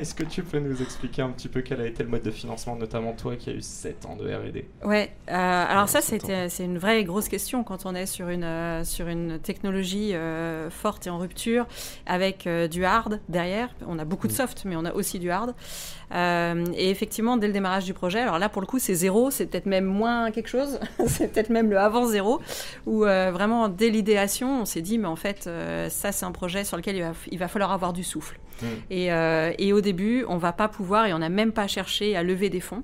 Est-ce que tu peux nous expliquer un petit peu quel a été le mode de financement, notamment toi qui as eu 7 ans de R&D Ouais, euh, alors ça c'est une vraie grosse question quand on est sur une, euh, sur une technologie euh, forte et en rupture avec du hard derrière. On a beaucoup de mm. soft, mais on a aussi du hard. et effectivement, dès le démarrage du projet, alors là pour le coup c'est zéro, c'est peut-être même moins quelque chose, c'est peut-être même le avant zéro, où vraiment dès l'idéation on s'est dit mais en fait ça c'est un projet sur lequel il va, il va falloir avoir du souffle. Mm. Et, et au début, on va pas pouvoir et on n'a même pas cherché à lever des fonds.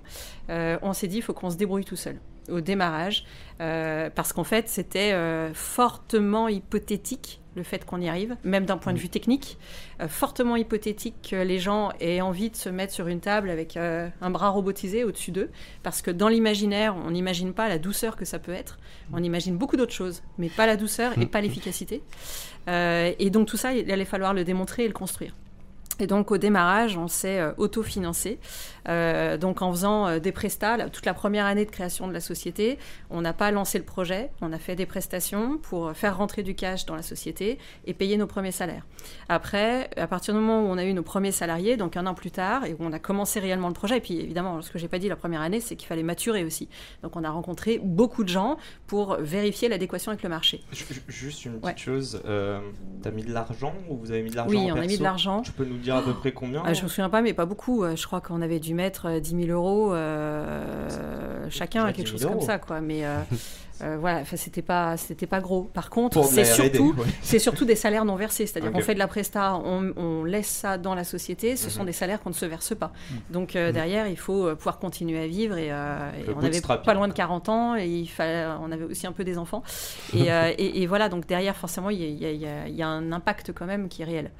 Euh, on s'est dit, il faut qu'on se débrouille tout seul au démarrage, euh, parce qu'en fait, c'était euh, fortement hypothétique le fait qu'on y arrive, même d'un point de vue technique, fortement hypothétique que les gens aient envie de se mettre sur une table avec un bras robotisé au-dessus d'eux, parce que dans l'imaginaire, on n'imagine pas la douceur que ça peut être, on imagine beaucoup d'autres choses, mais pas la douceur et pas l'efficacité. et donc tout ça, il allait falloir le démontrer et le construire. Et donc au démarrage, on s'est euh, autofinancé, euh, donc en faisant euh, des prestats. toute la première année de création de la société, on n'a pas lancé le projet, on a fait des prestations pour faire rentrer du cash dans la société et payer nos premiers salaires. Après, à partir du moment où on a eu nos premiers salariés, donc un an plus tard, et où on a commencé réellement le projet, et puis évidemment, ce que j'ai pas dit la première année, c'est qu'il fallait maturer aussi. Donc on a rencontré beaucoup de gens pour vérifier l'adéquation avec le marché. Juste une petite chose, tu as mis de l'argent ou vous avez mis de l'argent Oui, on a mis de l'argent. Tu peux nous dire à peu près combien ah, Je me souviens pas, mais pas beaucoup. Euh, je crois qu'on avait dû mettre 10 euh, 000 euros euh, chacun, quelque chose comme ça, quoi. Mais Euh, voilà, c'était pas, c'était pas gros. Par contre, c'est surtout, c'est surtout des salaires non versés. C'est-à-dire qu'on fait de la presta, on, laisse ça dans la société. Ce sont mhm. des salaires qu'on ne se verse pas. Mhm. Donc euh, mhm. derrière, il faut euh, pouvoir continuer à vivre. Et, on avait pas loin de 40 ans et il fallait, on avait aussi un peu des enfants. Et, voilà, donc derrière, forcément, il y, a, un impact quand même qui est réel.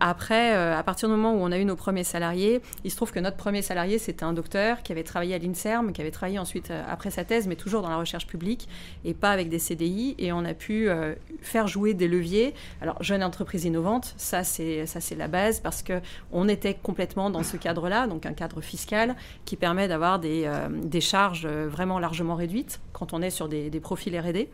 après, à partir du moment où on a eu nos premiers salariés, il se trouve que notre premier salarié, c'était un docteur qui avait travaillé à l'INSERM, qui avait travaillé ensuite après sa thèse, mais toujours dans la recherche public et pas avec des CDI. Et on a pu euh, faire jouer des leviers. Alors, jeune entreprise innovante, ça c'est ça c'est la base parce que on était complètement dans ce cadre-là, donc un cadre fiscal qui permet d'avoir des, euh, des charges euh, vraiment largement réduites quand on est sur des, des profils R&D.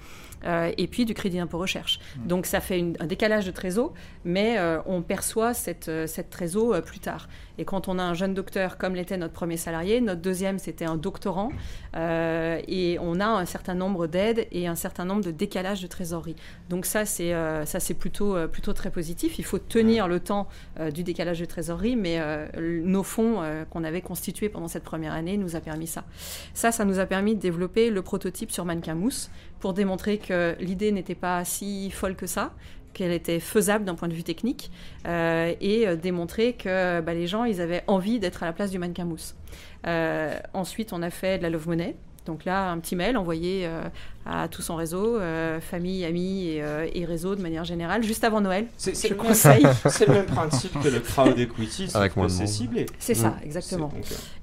et puis du crédit d'impôt recherche. Mmh. Donc ça fait un décalage de trésor, mais on perçoit cette, cette trésor plus tard. Et quand on a un jeune docteur, comme l'était notre premier salarié, notre deuxième, c'était un doctorant, et on a un certain nombre d'aides et un certain nombre de décalages de trésorerie. Donc ça, c'est euh, ça, c'est plutôt euh, plutôt très positif. Il faut tenir le temps du décalage de trésorerie, mais nos fonds qu'on avait constitués pendant cette première année nous a permis ça. Ça, ça nous a permis de développer le prototype sur mannequin mousse pour démontrer que l'idée n'était pas si folle que ça, qu'elle était faisable d'un point de vue technique euh, et euh, démontrer que bah, les gens, ils avaient envie d'être à la place du mannequin mousse. Euh, ensuite, on a fait de la love money. Donc là, un petit mail envoyé à tout son réseau, famille, amis et, réseau de manière générale, juste avant Noël. C'est, c'est le même principe que le crowd equity, c'est ciblé. C'est ça, exactement.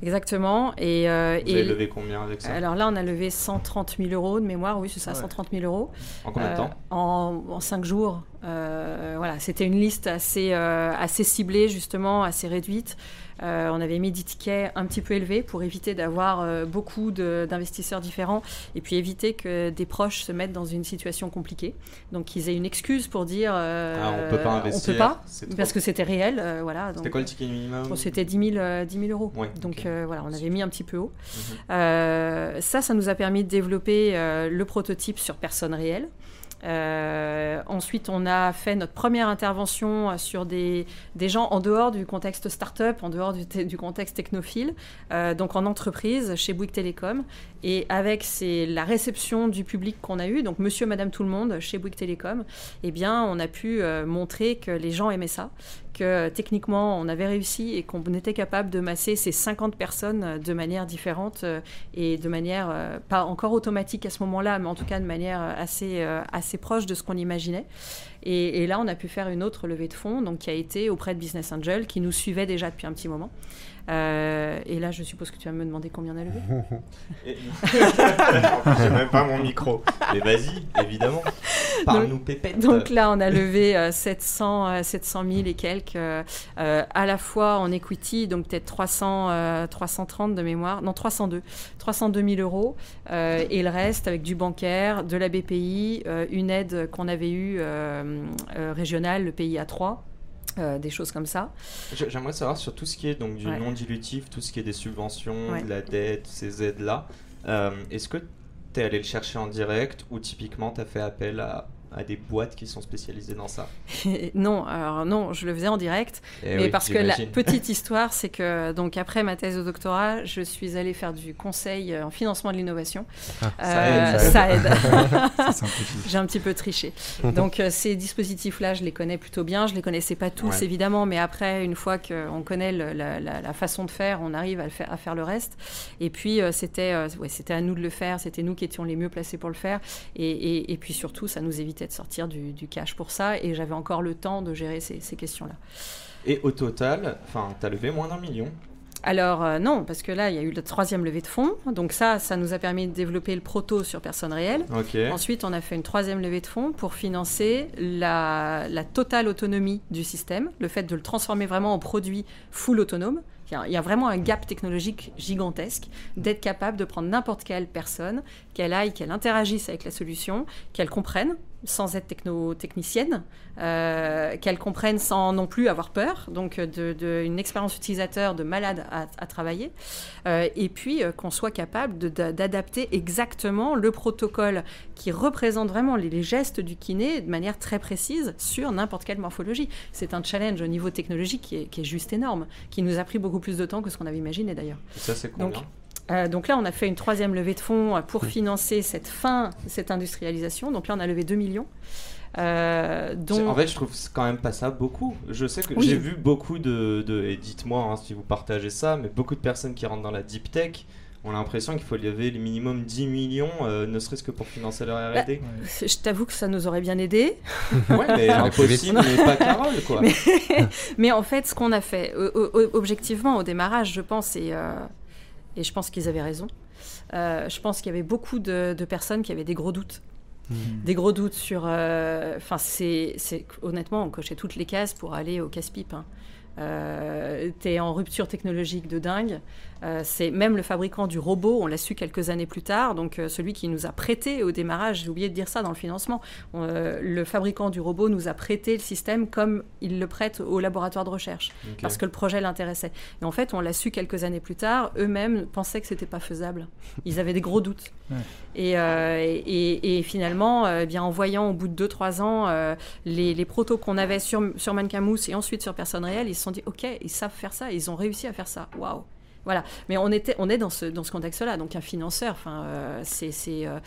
exactement. Et, Vous avez levé combien avec ça? Alors là, on a levé 130 000 euros de mémoire, oui, c'est ça, 130 000 euros. En combien de temps? en, en 5 jours. Euh, voilà, c'était une liste assez, euh, assez ciblée, justement, assez réduite. Euh, on avait mis des tickets un petit peu élevés pour éviter d'avoir beaucoup d'investisseurs différents et puis éviter que des proches se mettent dans une situation compliquée. Donc qu'ils aient une excuse pour dire ah, on peut pas investir. On peut pas parce que c'était réel. voilà. C'était quoi le ticket minimum C'était 10 000, euros. donc voilà, on avait mis un petit peu haut. Mhm. ça, ça nous a permis de développer le prototype sur personnes réelles. Euh, ensuite, on a fait notre première intervention sur des, gens en dehors du contexte start-up, en dehors du, du contexte technophile, euh, donc en entreprise, chez Bouygues Télécom. Et avec la réception du public qu'on a eu, donc monsieur, madame, tout le monde chez Bouygues Télécom, eh bien, on a pu montrer que les gens aimaient ça, que techniquement on avait réussi et qu'on était capable de masser ces 50 personnes de manière différente et de manière pas encore automatique à ce moment-là, mais en tout cas de manière assez, assez proche de ce qu'on imaginait. Et, là, on a pu faire une autre levée de fonds, donc qui a été auprès de Business Angel, qui nous suivait déjà depuis un petit moment. Euh, et là, je suppose que tu vas me demander combien on a levé. J'ai même pas mon micro. Mais vas-y, évidemment. Parle-nous pépette. Donc là, on a levé 700, 700 000 et quelques, euh, à la fois en equity, donc peut-être 300, 330 de mémoire, non 302, 302 000 euros, euh, et le reste avec du bancaire, de la BPI, une aide qu'on avait eue régionale, le pays à 3 euh, des choses comme ça. J'aimerais savoir sur tout ce qui est donc du non dilutif, tout ce qui est des subventions, de la dette, ces aides-là. Euh, est-ce que tu es allé le chercher en direct ou typiquement tu as fait appel à, à des boîtes qui sont spécialisées dans ça Non, alors non, je le faisais en direct, eh mais parce que la petite histoire, c'est que donc après ma thèse de doctorat, je suis allée faire du conseil euh, en financement de l'innovation. Ah, euh, ça aide. J'ai un petit peu triché. Donc euh, ces dispositifs-là, je les connais plutôt bien. Je les connaissais pas tous évidemment, mais après, une fois qu'on connaît la, façon de faire, on arrive à, faire, à faire le reste. Et puis c'était ouais, c'était à nous de le faire. C'était nous qui étions les mieux placés pour le faire. Et, et, et puis surtout, ça nous évitait de sortir du, cash pour ça et j'avais encore le temps de gérer ces, questions-là. Et au total, tu as levé moins d'un million alors euh, non, parce que là, il y a eu la troisième levée de fonds. Donc ça, ça nous a permis de développer le proto sur personnes réelles. Ensuite, on a fait une troisième levée de fonds pour financer la, la, totale autonomie du système, le fait de le transformer vraiment en produit full autonome. Il y, a, vraiment un gap technologique gigantesque d'être capable de prendre n'importe quelle personne, qu'elle aille, qu'elle interagisse avec la solution, qu'elle comprenne sans être techno-technicienne, euh, qu'elle comprenne sans non plus avoir peur, donc d'une de, une expérience utilisateur de malade à, travailler, euh, et puis euh, qu'on soit capable d'adapter exactement le protocole qui représente vraiment les, gestes du kiné de manière très précise sur n'importe quelle morphologie. C'est un challenge au niveau technologique qui est, qui est, juste énorme, qui nous a pris beaucoup plus de temps que ce qu'on avait imaginé d'ailleurs. Ça c'est combien? Euh, donc là, on a fait une troisième levée de fonds pour financer cette fin, cette industrialisation. Donc là, on a levé 2 millions. Euh, En fait, je trouve quand même pas ça beaucoup. Je sais que j'ai vu beaucoup de, et dites-moi hein, si vous partagez ça, mais beaucoup de personnes qui rentrent dans la deep tech ont l'impression qu'il faut lever le minimum 10 millions, euh, ne serait-ce que pour financer leur R&D. Bah, je t'avoue que ça nous aurait bien aidé. ouais, mais impossible, mais pas Carole, quoi. Mais, en fait, ce qu'on a fait, objectivement, au démarrage, je pense, et euh, et je pense qu'ils avaient raison. Euh, je pense qu'il y avait beaucoup de, personnes qui avaient des gros doutes. Hmm. Des gros doutes sur. Euh, enfin, c'est honnêtement, on cochait toutes les cases pour aller au casse-pipe. Hein. Euh, tu es en rupture technologique de dingue. Euh, c'est même le fabricant du robot, on l'a su quelques années plus tard, donc euh, celui qui nous a prêté au démarrage, j'ai oublié de dire ça dans le financement, le fabricant du robot nous a prêté le système comme il le prête au laboratoire de recherche, parce que le projet l'intéressait. Et en fait, on l'a su quelques années plus tard, eux-mêmes pensaient que c'était pas faisable. Ils avaient des gros doutes. Et, et, finalement, eh bien, en voyant au bout de 2-3 ans les, les, protos qu'on avait sur, sur Mannequin Mousse et ensuite sur Personne Réelle, ils dit, OK, ils savent faire ça, ils ont réussi à faire ça. Waouh voilà. Mais on, était, on est dans ce, dans ce contexte-là. Donc un financeur, euh, c'est euh,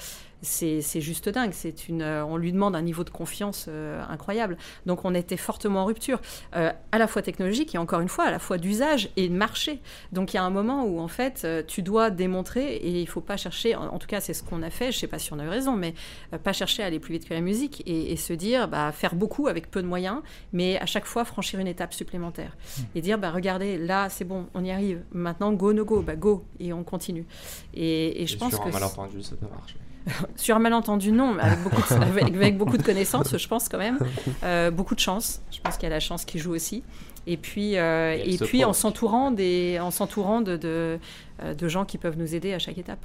c'est juste dingue. C'est une, euh, on lui demande un niveau de confiance euh, incroyable. Donc on était fortement en rupture, euh, à la fois technologique et encore une fois à la fois d'usage et de marché. Donc il y a un moment où en fait tu dois démontrer et il faut pas chercher. En, tout cas c'est ce qu'on a fait. Je sais pas si on a eu raison, mais pas chercher à aller plus vite que la musique et, se dire bah, faire beaucoup avec peu de moyens, mais à chaque fois franchir une étape supplémentaire mmh. et dire bah regardez là c'est bon, on y arrive. Maintenant go no go, bah go et on continue. Et, je pense que un malentendu ça peut marcher. Sur un malentendu, non, avec beaucoup, de, avec, beaucoup de connaissances, je pense quand même. Euh, beaucoup de chance. Je pense qu'il y a la chance qui joue aussi. Et puis, euh, et, puis en s'entourant des, en s'entourant de, de, euh, de gens qui peuvent nous aider à chaque étape.